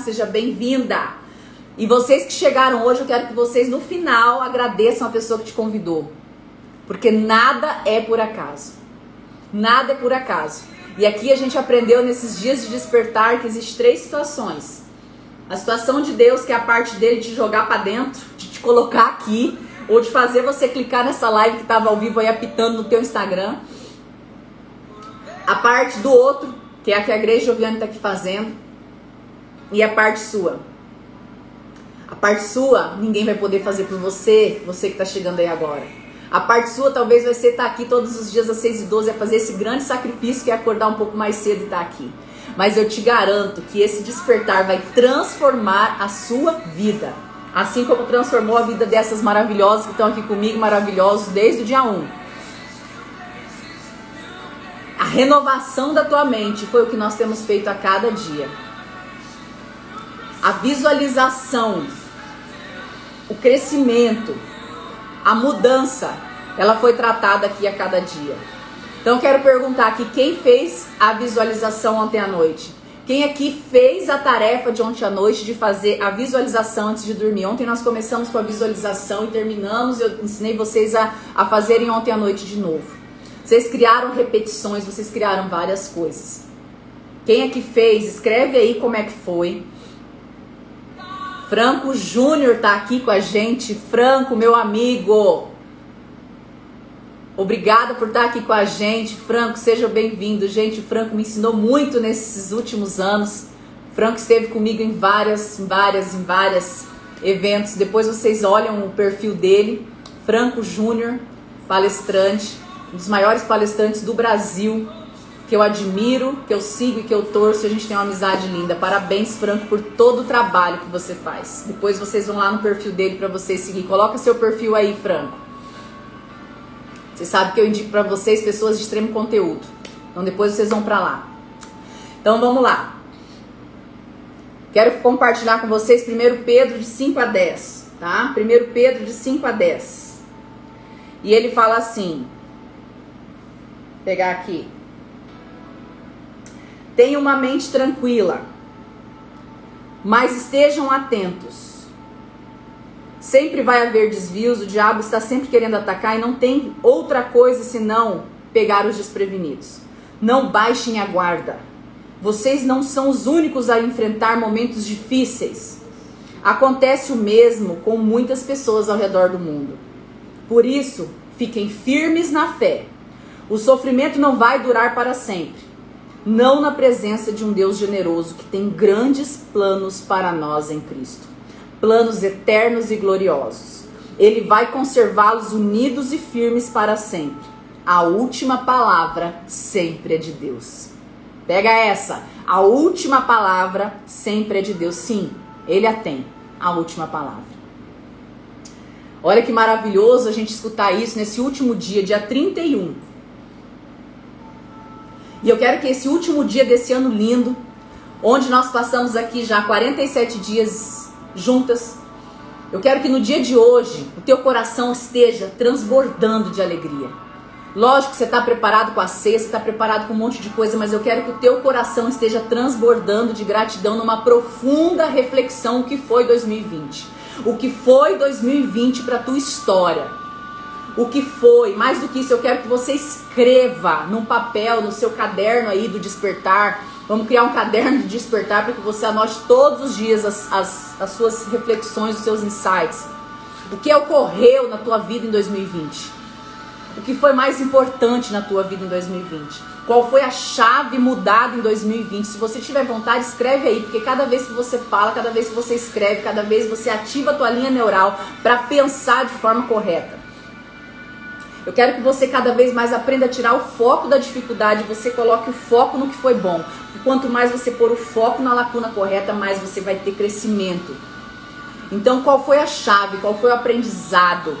seja bem-vinda. E vocês que chegaram hoje, eu quero que vocês no final agradeçam a pessoa que te convidou. Porque nada é por acaso. Nada é por acaso. E aqui a gente aprendeu nesses dias de despertar que existem três situações. A situação de Deus, que é a parte dele de jogar para dentro, de te colocar aqui, ou de fazer você clicar nessa live que estava ao vivo aí apitando no teu Instagram. A parte do outro, que é a que a igreja Joviane está aqui fazendo. E a parte sua. A parte sua, ninguém vai poder fazer por você, você que está chegando aí agora. A parte sua talvez vai ser estar tá aqui todos os dias às 6 e 12 a fazer esse grande sacrifício que é acordar um pouco mais cedo e estar tá aqui. Mas eu te garanto que esse despertar vai transformar a sua vida. Assim como transformou a vida dessas maravilhosas que estão aqui comigo, maravilhosos desde o dia 1. A renovação da tua mente foi o que nós temos feito a cada dia. A visualização, o crescimento, a mudança, ela foi tratada aqui a cada dia. Então quero perguntar aqui quem fez a visualização ontem à noite? Quem aqui fez a tarefa de ontem à noite de fazer a visualização antes de dormir? Ontem nós começamos com a visualização e terminamos. Eu ensinei vocês a, a fazerem ontem à noite de novo. Vocês criaram repetições, vocês criaram várias coisas. Quem aqui fez, escreve aí como é que foi. Franco Júnior tá aqui com a gente. Franco, meu amigo. Obrigada por estar aqui com a gente. Franco, seja bem-vindo. Gente, o Franco me ensinou muito nesses últimos anos. Franco esteve comigo em várias, em várias, em várias eventos. Depois vocês olham o perfil dele. Franco Júnior, palestrante, um dos maiores palestrantes do Brasil que eu admiro, que eu sigo e que eu torço. A gente tem uma amizade linda. Parabéns, Franco, por todo o trabalho que você faz. Depois vocês vão lá no perfil dele para vocês seguir. Coloca seu perfil aí, Franco. Você sabe que eu indico para vocês pessoas de extremo conteúdo. Então depois vocês vão para lá. Então vamos lá. Quero compartilhar com vocês 1 Pedro de 5 a 10, tá? 1 Pedro de 5 a 10. E ele fala assim: pegar aqui. Tenha uma mente tranquila, mas estejam atentos. Sempre vai haver desvios, o diabo está sempre querendo atacar e não tem outra coisa senão pegar os desprevenidos. Não baixem a guarda. Vocês não são os únicos a enfrentar momentos difíceis. Acontece o mesmo com muitas pessoas ao redor do mundo. Por isso, fiquem firmes na fé. O sofrimento não vai durar para sempre não na presença de um Deus generoso que tem grandes planos para nós em Cristo, planos eternos e gloriosos. Ele vai conservá-los unidos e firmes para sempre. A última palavra sempre é de Deus. Pega essa. A última palavra sempre é de Deus. Sim, ele a tem. A última palavra. Olha que maravilhoso a gente escutar isso nesse último dia, dia 31 e eu quero que esse último dia desse ano lindo, onde nós passamos aqui já 47 dias juntas, eu quero que no dia de hoje o teu coração esteja transbordando de alegria. Lógico que você está preparado com a ceia, você está preparado com um monte de coisa, mas eu quero que o teu coração esteja transbordando de gratidão numa profunda reflexão o que foi 2020. O que foi 2020 para tua história o que foi. Mais do que isso, eu quero que você escreva num papel, no seu caderno aí do despertar. Vamos criar um caderno de despertar para que você anote todos os dias as, as, as suas reflexões, os seus insights. O que ocorreu na tua vida em 2020? O que foi mais importante na tua vida em 2020? Qual foi a chave mudada em 2020? Se você tiver vontade, escreve aí, porque cada vez que você fala, cada vez que você escreve, cada vez você ativa a tua linha neural para pensar de forma correta. Eu quero que você cada vez mais aprenda a tirar o foco da dificuldade, você coloque o foco no que foi bom. E quanto mais você pôr o foco na lacuna correta, mais você vai ter crescimento. Então, qual foi a chave? Qual foi o aprendizado?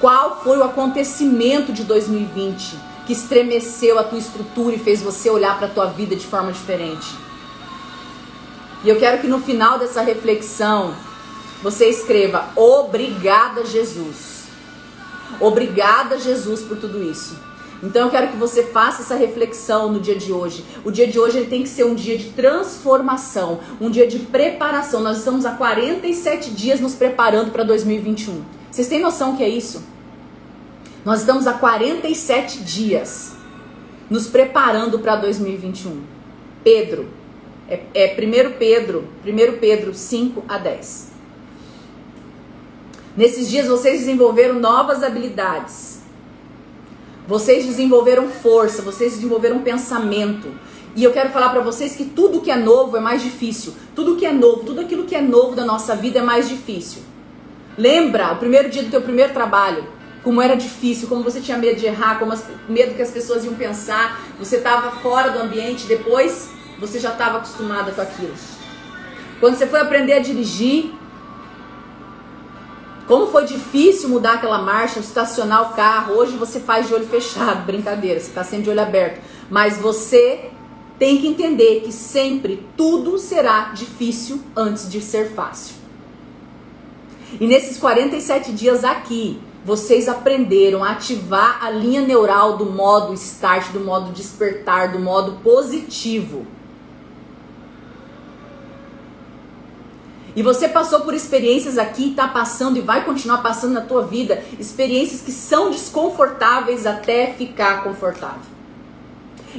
Qual foi o acontecimento de 2020 que estremeceu a tua estrutura e fez você olhar para a tua vida de forma diferente? E eu quero que no final dessa reflexão você escreva: Obrigada, Jesus Obrigada, Jesus, por tudo isso. Então eu quero que você faça essa reflexão no dia de hoje. O dia de hoje ele tem que ser um dia de transformação, um dia de preparação. Nós estamos há 47 dias nos preparando para 2021. Vocês têm noção que é isso? Nós estamos há 47 dias nos preparando para 2021. Pedro, é, é 1 Pedro, 1 Pedro 5 a 10. Nesses dias vocês desenvolveram novas habilidades vocês desenvolveram força, vocês desenvolveram pensamento. E eu quero falar para vocês que tudo que é novo é mais difícil. Tudo que é novo, tudo aquilo que é novo da nossa vida é mais difícil. Lembra o primeiro dia do teu primeiro trabalho? Como era difícil, como você tinha medo de errar, como as, medo que as pessoas iam pensar. Você estava fora do ambiente, depois você já estava acostumada com aquilo. Quando você foi aprender a dirigir, como foi difícil mudar aquela marcha, estacionar o carro. Hoje você faz de olho fechado, brincadeira, você está sempre de olho aberto. Mas você tem que entender que sempre tudo será difícil antes de ser fácil. E nesses 47 dias aqui, vocês aprenderam a ativar a linha neural do modo start, do modo despertar, do modo positivo. E você passou por experiências aqui, está passando e vai continuar passando na tua vida, experiências que são desconfortáveis até ficar confortável.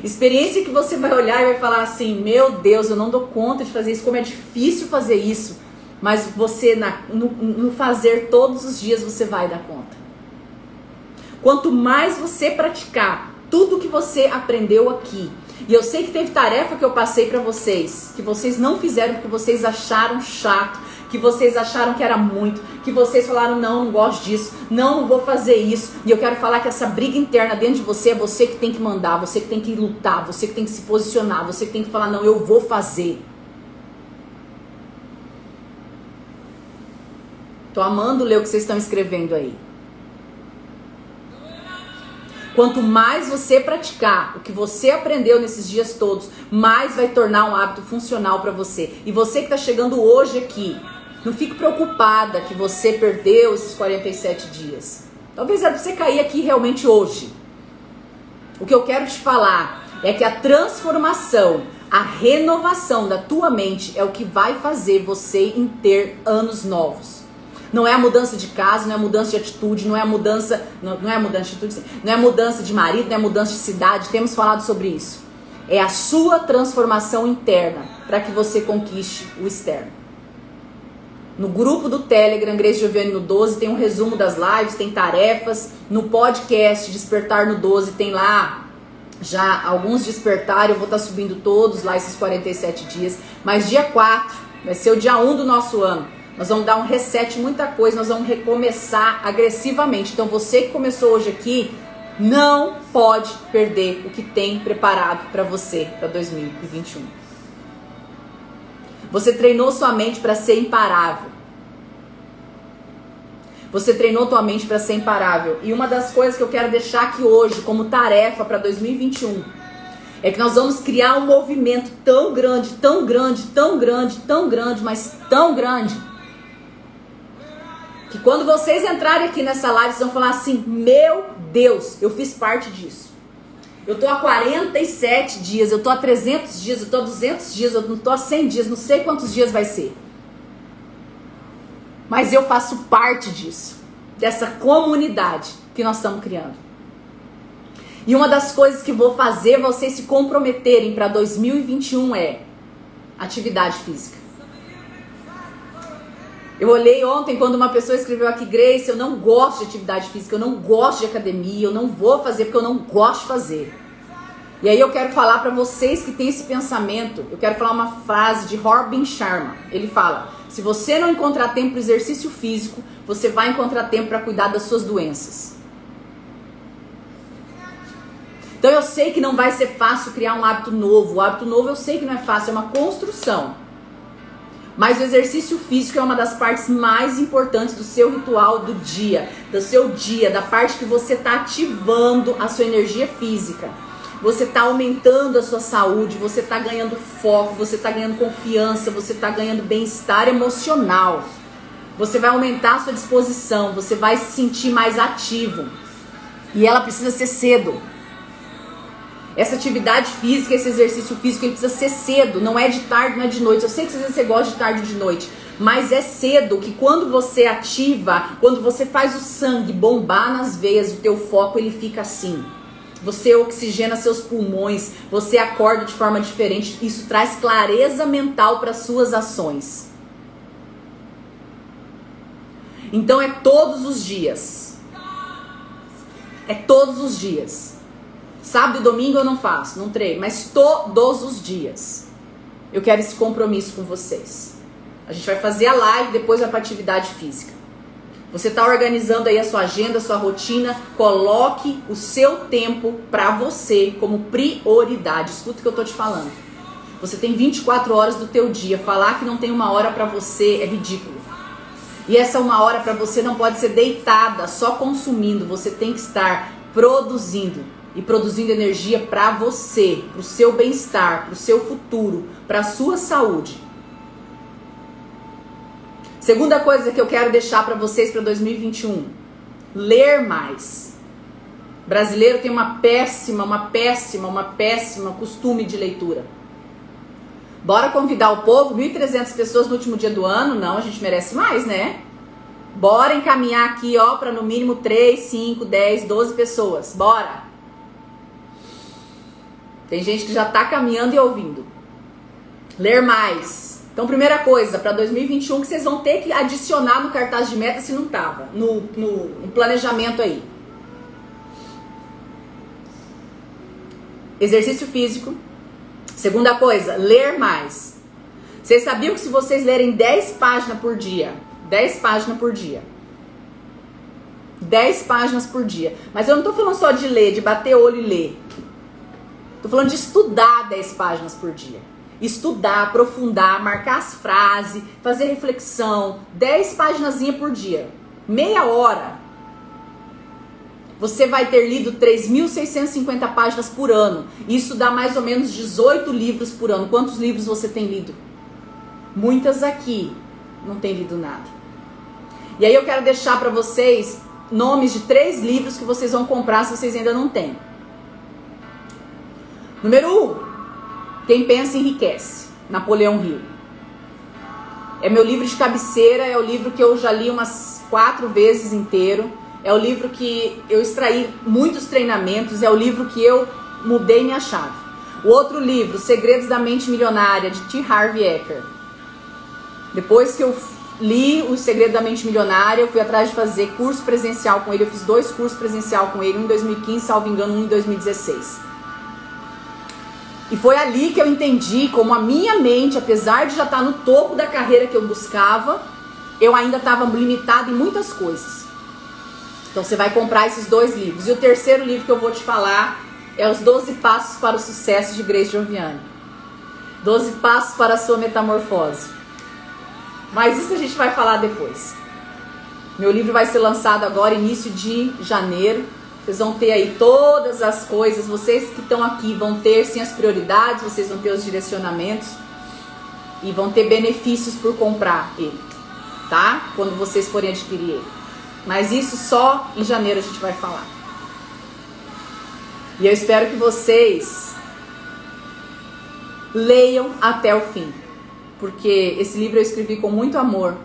Experiência que você vai olhar e vai falar assim: Meu Deus, eu não dou conta de fazer isso, como é difícil fazer isso. Mas você, na, no, no fazer todos os dias, você vai dar conta. Quanto mais você praticar tudo que você aprendeu aqui, e eu sei que teve tarefa que eu passei para vocês, que vocês não fizeram porque vocês acharam chato, que vocês acharam que era muito, que vocês falaram não, não gosto disso, não, não vou fazer isso. E eu quero falar que essa briga interna dentro de você é você que tem que mandar, você que tem que lutar, você que tem que se posicionar, você que tem que falar não, eu vou fazer. Tô amando ler o que vocês estão escrevendo aí. Quanto mais você praticar o que você aprendeu nesses dias todos, mais vai tornar um hábito funcional para você. E você que está chegando hoje aqui, não fique preocupada que você perdeu esses 47 dias. Talvez era pra você cair aqui realmente hoje. O que eu quero te falar é que a transformação, a renovação da tua mente é o que vai fazer você em ter anos novos. Não é a mudança de casa, não é a mudança de atitude, não é a mudança, não, não é a mudança de atitude, não é a mudança de marido, não é a mudança de cidade. Temos falado sobre isso. É a sua transformação interna para que você conquiste o externo. No grupo do Telegram, Grace Giovanni no 12, tem um resumo das lives, tem tarefas. No podcast Despertar no 12, tem lá já alguns despertar. Eu vou estar tá subindo todos lá esses 47 dias. Mas dia 4 vai ser o dia 1 do nosso ano. Nós vamos dar um reset, muita coisa, nós vamos recomeçar agressivamente. Então você que começou hoje aqui, não pode perder o que tem preparado para você para 2021. Você treinou sua mente para ser imparável. Você treinou tua mente para ser imparável. E uma das coisas que eu quero deixar aqui hoje como tarefa para 2021 é que nós vamos criar um movimento tão grande, tão grande, tão grande, tão grande, mas tão grande que quando vocês entrarem aqui nessa live, vocês vão falar assim: Meu Deus, eu fiz parte disso. Eu tô há 47 dias, eu tô há 300 dias, eu tô há 200 dias, eu não tô há 100 dias, não sei quantos dias vai ser. Mas eu faço parte disso, dessa comunidade que nós estamos criando. E uma das coisas que vou fazer vocês se comprometerem para 2021 é atividade física. Eu olhei ontem quando uma pessoa escreveu aqui, Grace, eu não gosto de atividade física, eu não gosto de academia, eu não vou fazer porque eu não gosto de fazer. E aí eu quero falar para vocês que têm esse pensamento, eu quero falar uma frase de Robin Sharma. Ele fala: se você não encontrar tempo para exercício físico, você vai encontrar tempo para cuidar das suas doenças. Então eu sei que não vai ser fácil criar um hábito novo. O hábito novo eu sei que não é fácil, é uma construção. Mas o exercício físico é uma das partes mais importantes do seu ritual do dia, do seu dia, da parte que você está ativando a sua energia física. Você está aumentando a sua saúde, você está ganhando foco, você está ganhando confiança, você está ganhando bem-estar emocional. Você vai aumentar a sua disposição, você vai se sentir mais ativo. E ela precisa ser cedo. Essa atividade física, esse exercício físico, ele precisa ser cedo, não é de tarde, não é de noite. Eu sei que às vezes você gosta de tarde ou de noite, mas é cedo que quando você ativa, quando você faz o sangue bombar nas veias, o teu foco ele fica assim. Você oxigena seus pulmões, você acorda de forma diferente. Isso traz clareza mental para suas ações. Então é todos os dias. É todos os dias. Sábado e domingo eu não faço, não treino, mas todos os dias. Eu quero esse compromisso com vocês. A gente vai fazer a live, depois vai para atividade física. Você está organizando aí a sua agenda, a sua rotina, coloque o seu tempo para você como prioridade. Escuta o que eu tô te falando. Você tem 24 horas do teu dia. Falar que não tem uma hora para você é ridículo. E essa uma hora para você não pode ser deitada, só consumindo. Você tem que estar produzindo e produzindo energia para você, para o seu bem-estar, para o seu futuro, para a sua saúde. Segunda coisa que eu quero deixar para vocês para 2021: ler mais. Brasileiro tem uma péssima, uma péssima, uma péssima costume de leitura. Bora convidar o povo, 1.300 pessoas no último dia do ano? Não, a gente merece mais, né? Bora encaminhar aqui, ó, para no mínimo 3, 5, 10, 12 pessoas. Bora! Tem gente que já tá caminhando e ouvindo. Ler mais. Então, primeira coisa, para 2021 que vocês vão ter que adicionar no cartaz de meta se não tava, no, no, no planejamento aí. Exercício físico. Segunda coisa, ler mais. Vocês sabiam que se vocês lerem 10 páginas por dia, 10 páginas por dia, 10 páginas por dia, mas eu não tô falando só de ler, de bater olho e ler. Tô falando de estudar 10 páginas por dia estudar, aprofundar, marcar as frases, fazer reflexão, 10 páginas por dia, meia hora. Você vai ter lido 3.650 páginas por ano. Isso dá mais ou menos 18 livros por ano. Quantos livros você tem lido? Muitas aqui não tem lido nada. E aí eu quero deixar para vocês nomes de três livros que vocês vão comprar se vocês ainda não têm. Número 1, um, quem pensa enriquece. Napoleão Hill. É meu livro de cabeceira, é o livro que eu já li umas quatro vezes inteiro. É o livro que eu extraí muitos treinamentos, é o livro que eu mudei minha chave. O outro livro, Segredos da Mente Milionária, de T. Harvey Eker. Depois que eu li O Segredo da Mente Milionária, eu fui atrás de fazer curso presencial com ele. Eu fiz dois cursos presencial com ele, um em 2015, salvo engano, um em 2016. E foi ali que eu entendi como a minha mente, apesar de já estar no topo da carreira que eu buscava, eu ainda estava limitada em muitas coisas. Então você vai comprar esses dois livros. E o terceiro livro que eu vou te falar é Os 12 Passos para o Sucesso de Grace Giovanni. 12 Passos para a Sua Metamorfose. Mas isso a gente vai falar depois. Meu livro vai ser lançado agora, início de janeiro. Vocês vão ter aí todas as coisas, vocês que estão aqui vão ter sim as prioridades, vocês vão ter os direcionamentos e vão ter benefícios por comprar ele, tá? Quando vocês forem adquirir ele. Mas isso só em janeiro a gente vai falar. E eu espero que vocês leiam até o fim, porque esse livro eu escrevi com muito amor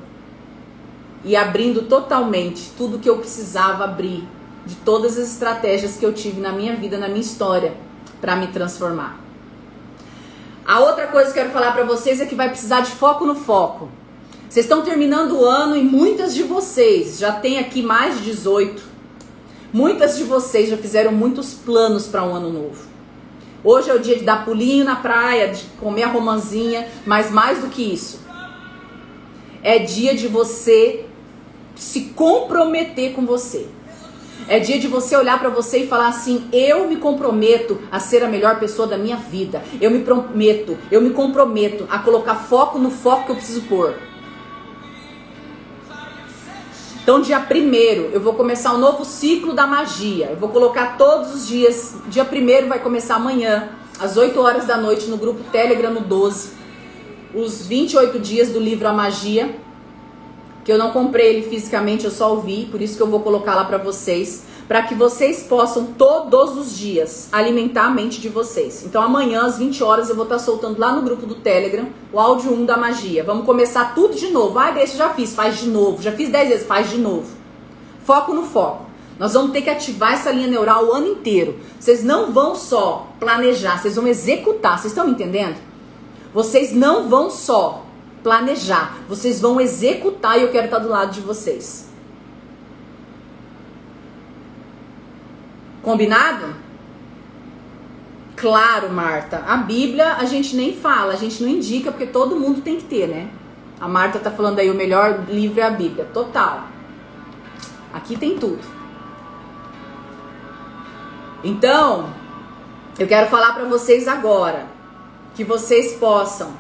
e abrindo totalmente tudo que eu precisava abrir de todas as estratégias que eu tive na minha vida, na minha história, para me transformar. A outra coisa que eu quero falar para vocês é que vai precisar de foco no foco. Vocês estão terminando o ano e muitas de vocês já tem aqui mais de 18. Muitas de vocês já fizeram muitos planos para um ano novo. Hoje é o dia de dar pulinho na praia, de comer a romanzinha, mas mais do que isso, é dia de você se comprometer com você. É dia de você olhar para você e falar assim: eu me comprometo a ser a melhor pessoa da minha vida. Eu me prometo, eu me comprometo a colocar foco no foco que eu preciso pôr. Então, dia primeiro, eu vou começar um novo ciclo da magia. Eu vou colocar todos os dias. Dia primeiro vai começar amanhã, às 8 horas da noite, no grupo Telegram no 12. Os 28 dias do livro A Magia que eu não comprei ele fisicamente, eu só ouvi, por isso que eu vou colocar lá para vocês, para que vocês possam todos os dias alimentar a mente de vocês. Então amanhã às 20 horas eu vou estar tá soltando lá no grupo do Telegram o áudio 1 da magia. Vamos começar tudo de novo. Ah, deixa, já fiz, faz de novo. Já fiz 10 vezes, faz de novo. Foco no foco. Nós vamos ter que ativar essa linha neural o ano inteiro. Vocês não vão só planejar, vocês vão executar. Vocês estão me entendendo? Vocês não vão só planejar, vocês vão executar e eu quero estar do lado de vocês. Combinado? Claro, Marta. A Bíblia a gente nem fala, a gente não indica porque todo mundo tem que ter, né? A Marta tá falando aí o melhor livro é a Bíblia. Total. Aqui tem tudo. Então, eu quero falar para vocês agora que vocês possam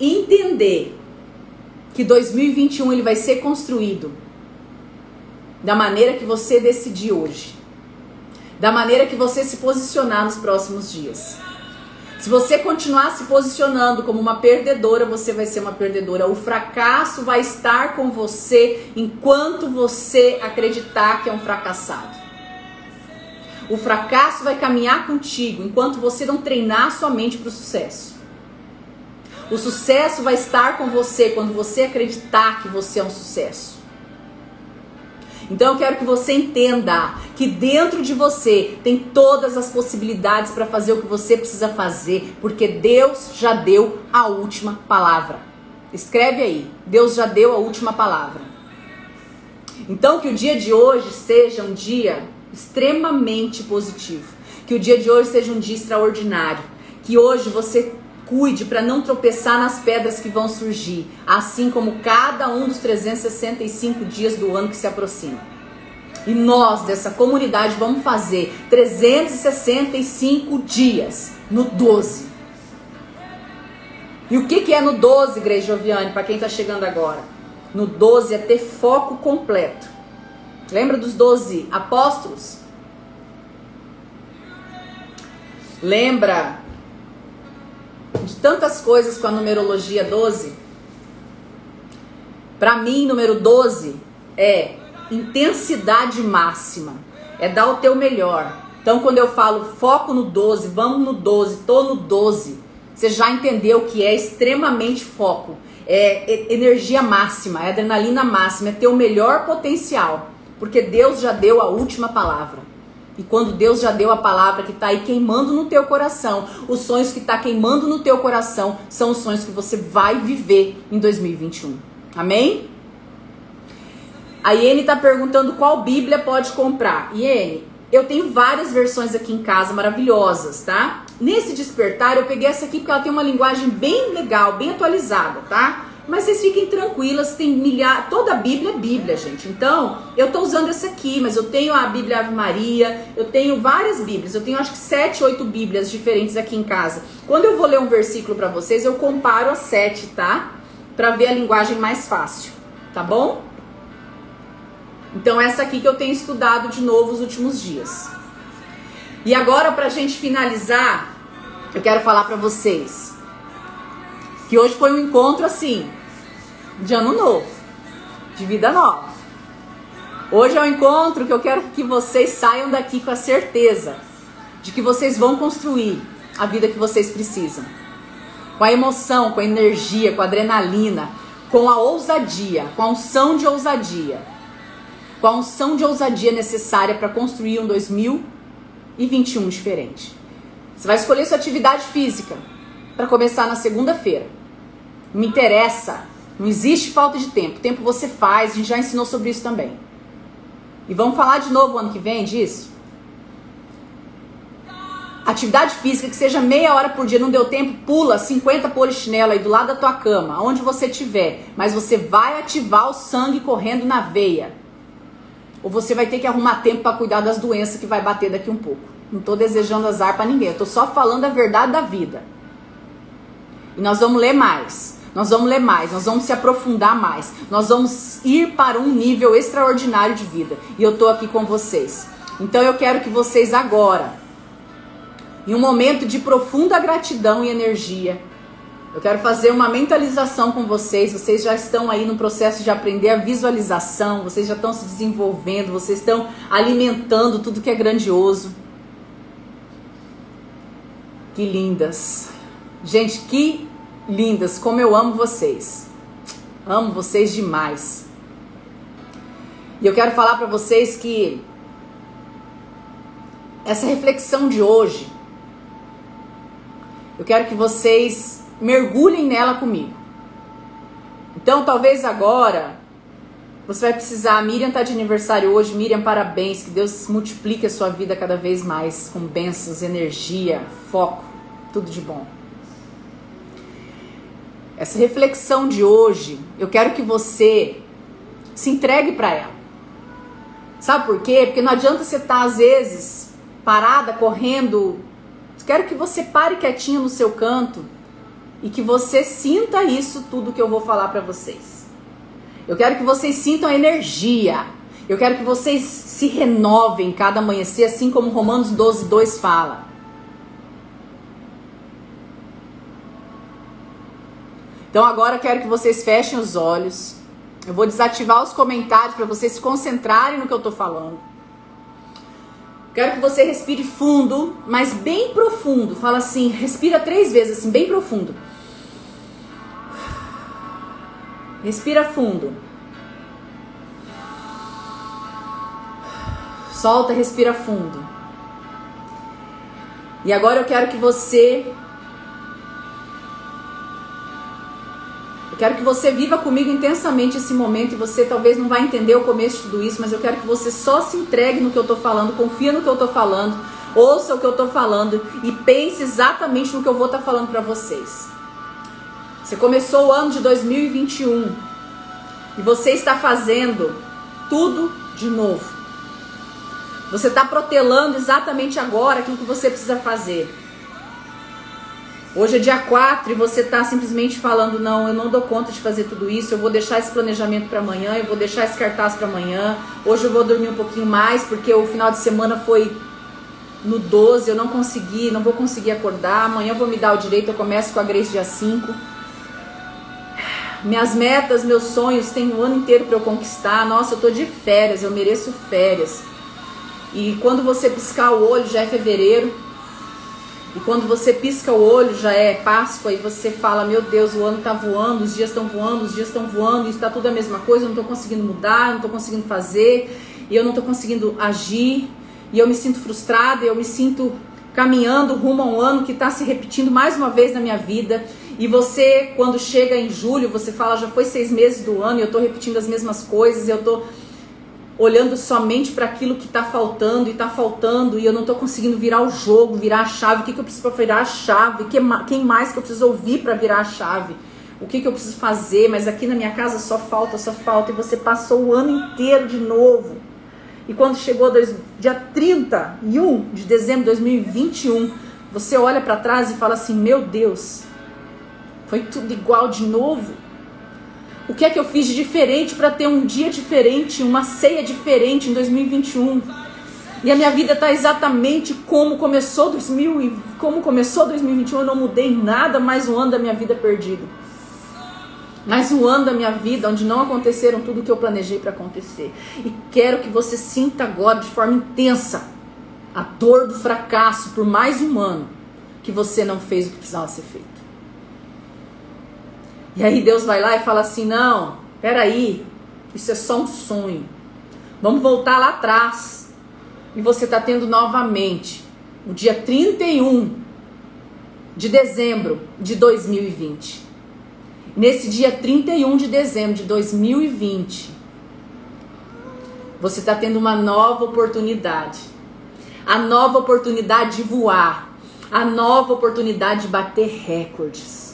entender que 2021 ele vai ser construído da maneira que você decidir hoje, da maneira que você se posicionar nos próximos dias. Se você continuar se posicionando como uma perdedora, você vai ser uma perdedora. O fracasso vai estar com você enquanto você acreditar que é um fracassado. O fracasso vai caminhar contigo enquanto você não treinar sua mente para o sucesso. O sucesso vai estar com você quando você acreditar que você é um sucesso. Então eu quero que você entenda que dentro de você tem todas as possibilidades para fazer o que você precisa fazer, porque Deus já deu a última palavra. Escreve aí, Deus já deu a última palavra. Então que o dia de hoje seja um dia extremamente positivo, que o dia de hoje seja um dia extraordinário, que hoje você Cuide para não tropeçar nas pedras que vão surgir, assim como cada um dos 365 dias do ano que se aproxima. E nós dessa comunidade vamos fazer 365 dias no 12. E o que, que é no 12, Igreja Joviane, para quem está chegando agora? No 12 é ter foco completo. Lembra dos 12 apóstolos? Lembra de tantas coisas com a numerologia 12. Para mim, número 12 é intensidade máxima, é dar o teu melhor. Então, quando eu falo foco no 12, vamos no 12, tô no 12, você já entendeu que é extremamente foco, é energia máxima, é adrenalina máxima, é ter o melhor potencial, porque Deus já deu a última palavra. E quando Deus já deu a palavra que está aí queimando no teu coração, os sonhos que está queimando no teu coração são os sonhos que você vai viver em 2021. Amém? A Iene está perguntando qual Bíblia pode comprar. Iene, eu tenho várias versões aqui em casa maravilhosas, tá? Nesse despertar eu peguei essa aqui porque ela tem uma linguagem bem legal, bem atualizada, tá? Mas vocês fiquem tranquilas, tem milhares. Toda a Bíblia é Bíblia, gente. Então, eu tô usando essa aqui, mas eu tenho a Bíblia Ave Maria, eu tenho várias Bíblias. Eu tenho acho que sete, oito Bíblias diferentes aqui em casa. Quando eu vou ler um versículo para vocês, eu comparo as sete, tá? Para ver a linguagem mais fácil, tá bom? Então, essa aqui que eu tenho estudado de novo os últimos dias. E agora, pra gente finalizar, eu quero falar para vocês que hoje foi um encontro assim, de ano novo, de vida nova. Hoje é um encontro que eu quero que vocês saiam daqui com a certeza de que vocês vão construir a vida que vocês precisam. Com a emoção, com a energia, com a adrenalina, com a ousadia, com a unção de ousadia. Com a unção de ousadia necessária para construir um 2021 diferente. Você vai escolher sua atividade física para começar na segunda-feira. Me interessa não existe falta de tempo. Tempo você faz, a gente já ensinou sobre isso também. E vamos falar de novo ano que vem disso? Atividade física que seja meia hora por dia, não deu tempo, pula 50 polichinelo aí do lado da tua cama, onde você estiver. Mas você vai ativar o sangue correndo na veia. Ou você vai ter que arrumar tempo para cuidar das doenças que vai bater daqui um pouco. Não tô desejando azar para ninguém, eu tô só falando a verdade da vida. E nós vamos ler mais. Nós vamos ler mais, nós vamos se aprofundar mais, nós vamos ir para um nível extraordinário de vida. E eu tô aqui com vocês. Então eu quero que vocês agora, em um momento de profunda gratidão e energia, Eu quero fazer uma mentalização com vocês. Vocês já estão aí no processo de aprender a visualização, vocês já estão se desenvolvendo, vocês estão alimentando tudo que é grandioso. Que lindas. Gente, que lindas. Como eu amo vocês. Amo vocês demais. E eu quero falar para vocês que essa reflexão de hoje, eu quero que vocês mergulhem nela comigo. Então, talvez agora você vai precisar. Miriam tá de aniversário hoje. Miriam, parabéns. Que Deus multiplique a sua vida cada vez mais com bênçãos, energia, foco, tudo de bom. Essa reflexão de hoje, eu quero que você se entregue para ela. Sabe por quê? Porque não adianta você estar, tá, às vezes, parada, correndo. Quero que você pare quietinho no seu canto e que você sinta isso tudo que eu vou falar para vocês. Eu quero que vocês sintam energia. Eu quero que vocês se renovem cada amanhecer, assim como Romanos 12, 2 fala. Então agora quero que vocês fechem os olhos. Eu vou desativar os comentários para vocês se concentrarem no que eu estou falando. Quero que você respire fundo, mas bem profundo. Fala assim, respira três vezes, assim, bem profundo. Respira fundo. Solta, respira fundo. E agora eu quero que você. Quero que você viva comigo intensamente esse momento e você talvez não vai entender o começo de tudo isso, mas eu quero que você só se entregue no que eu tô falando, confia no que eu tô falando, ouça o que eu tô falando e pense exatamente no que eu vou estar tá falando para vocês. Você começou o ano de 2021 e você está fazendo tudo de novo. Você está protelando exatamente agora aquilo que você precisa fazer. Hoje é dia 4 e você está simplesmente falando: não, eu não dou conta de fazer tudo isso, eu vou deixar esse planejamento para amanhã, eu vou deixar esse cartaz para amanhã. Hoje eu vou dormir um pouquinho mais porque o final de semana foi no 12, eu não consegui, não vou conseguir acordar. Amanhã eu vou me dar o direito, eu começo com a Grace dia 5. Minhas metas, meus sonhos, tem um ano inteiro para eu conquistar. Nossa, eu tô de férias, eu mereço férias. E quando você piscar o olho já é fevereiro. E quando você pisca o olho já é Páscoa e você fala: Meu Deus, o ano tá voando, os dias estão voando, os dias estão voando, está tudo a mesma coisa, eu não tô conseguindo mudar, eu não tô conseguindo fazer, e eu não tô conseguindo agir, e eu me sinto frustrada, eu me sinto caminhando rumo a um ano que está se repetindo mais uma vez na minha vida. E você, quando chega em julho, você fala, já foi seis meses do ano e eu estou repetindo as mesmas coisas, eu estou olhando somente para aquilo que está faltando e está faltando e eu não estou conseguindo virar o jogo, virar a chave. O que, que eu preciso para virar a chave? Quem mais que eu preciso ouvir para virar a chave? O que, que eu preciso fazer? Mas aqui na minha casa só falta, só falta. E você passou o ano inteiro de novo. E quando chegou dois, dia 31 de dezembro de 2021, você olha para trás e fala assim: Meu Deus, foi tudo igual de novo. O que é que eu fiz de diferente para ter um dia diferente, uma ceia diferente em 2021? E a minha vida está exatamente como começou 2000 e como começou 2021. Eu não mudei nada, mais um ano da minha vida perdido. Mais um ano da minha vida onde não aconteceram tudo o que eu planejei para acontecer. E quero que você sinta agora de forma intensa a dor do fracasso por mais um ano que você não fez o que precisava ser feito. E aí Deus vai lá e fala assim: não, peraí, isso é só um sonho. Vamos voltar lá atrás. E você está tendo novamente o dia 31 de dezembro de 2020. Nesse dia 31 de dezembro de 2020, você está tendo uma nova oportunidade. A nova oportunidade de voar. A nova oportunidade de bater recordes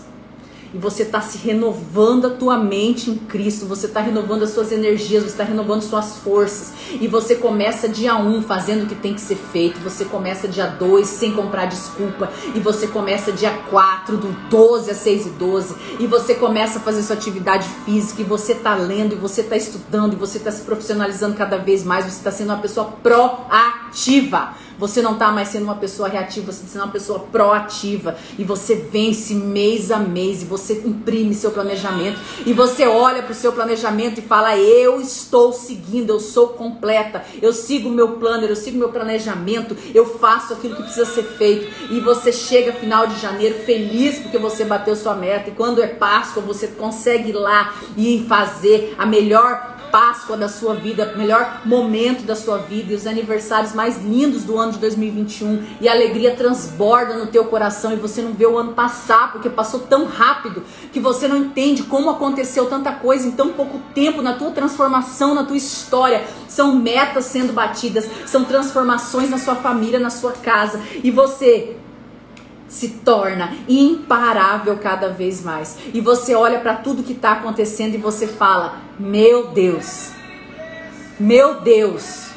e você está se renovando a tua mente em Cristo, você está renovando as suas energias, você está renovando suas forças, e você começa dia 1 um, fazendo o que tem que ser feito, você começa dia 2 sem comprar desculpa, e você começa dia 4, do 12 a 6 e 12, e você começa a fazer sua atividade física, e você está lendo, e você está estudando, e você está se profissionalizando cada vez mais, você está sendo uma pessoa proativa reativa. Você não está mais sendo uma pessoa reativa, você está sendo uma pessoa proativa. E você vence mês a mês e você imprime seu planejamento. E você olha para o seu planejamento e fala: Eu estou seguindo, eu sou completa. Eu sigo meu plano, eu sigo meu planejamento. Eu faço aquilo que precisa ser feito. E você chega final de janeiro feliz porque você bateu sua meta. E quando é Páscoa, você consegue ir lá e fazer a melhor Páscoa da sua vida, melhor momento da sua vida e os aniversários mais lindos do ano de 2021 e a alegria transborda no teu coração e você não vê o ano passar porque passou tão rápido que você não entende como aconteceu tanta coisa em tão pouco tempo na tua transformação, na tua história. São metas sendo batidas, são transformações na sua família, na sua casa e você se torna imparável cada vez mais. E você olha para tudo que está acontecendo e você fala: Meu Deus, meu Deus,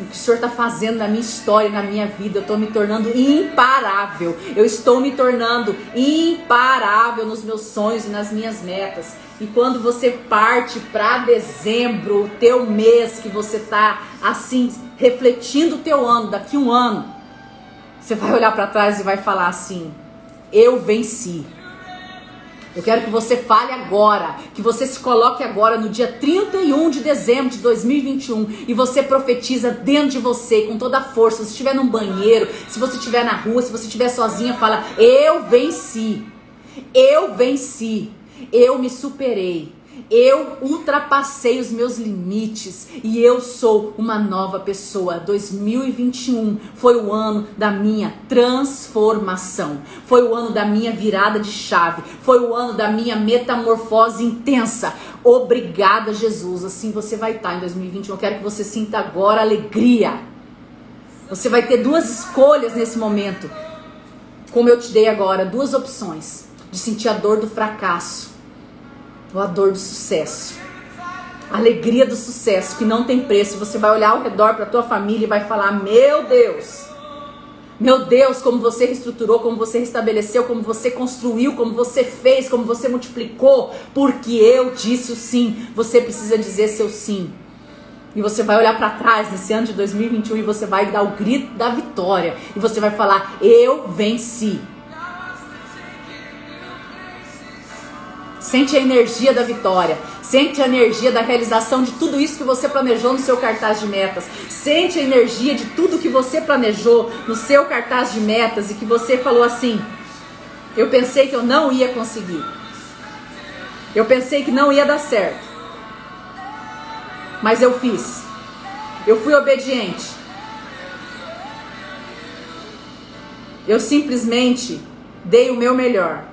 o que o Senhor está fazendo na minha história, na minha vida, eu estou me tornando imparável. Eu estou me tornando imparável nos meus sonhos e nas minhas metas. E quando você parte para dezembro, o teu mês que você está assim refletindo o teu ano, daqui um ano, você vai olhar para trás e vai falar assim: Eu venci. Eu quero que você fale agora, que você se coloque agora no dia 31 de dezembro de 2021 e você profetiza dentro de você com toda a força. Se estiver num banheiro, se você estiver na rua, se você estiver sozinha, fala: Eu venci. Eu venci. Eu me superei. Eu ultrapassei os meus limites e eu sou uma nova pessoa. 2021 foi o ano da minha transformação. Foi o ano da minha virada de chave. Foi o ano da minha metamorfose intensa. Obrigada, Jesus. Assim você vai estar em 2021. Eu quero que você sinta agora alegria. Você vai ter duas escolhas nesse momento. Como eu te dei agora, duas opções de sentir a dor do fracasso a dor do sucesso. A alegria do sucesso que não tem preço. Você vai olhar ao redor para tua família e vai falar: "Meu Deus! Meu Deus, como você reestruturou, como você restabeleceu, como você construiu, como você fez, como você multiplicou, porque eu disse o sim. Você precisa dizer seu sim. E você vai olhar para trás nesse ano de 2021 e você vai dar o grito da vitória. E você vai falar: Eu venci. Sente a energia da vitória. Sente a energia da realização de tudo isso que você planejou no seu cartaz de metas. Sente a energia de tudo que você planejou no seu cartaz de metas e que você falou assim: eu pensei que eu não ia conseguir. Eu pensei que não ia dar certo. Mas eu fiz. Eu fui obediente. Eu simplesmente dei o meu melhor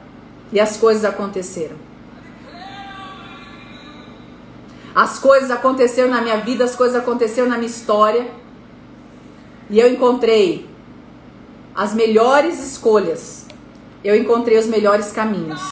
e as coisas aconteceram. As coisas aconteceram na minha vida, as coisas aconteceram na minha história. E eu encontrei as melhores escolhas. Eu encontrei os melhores caminhos.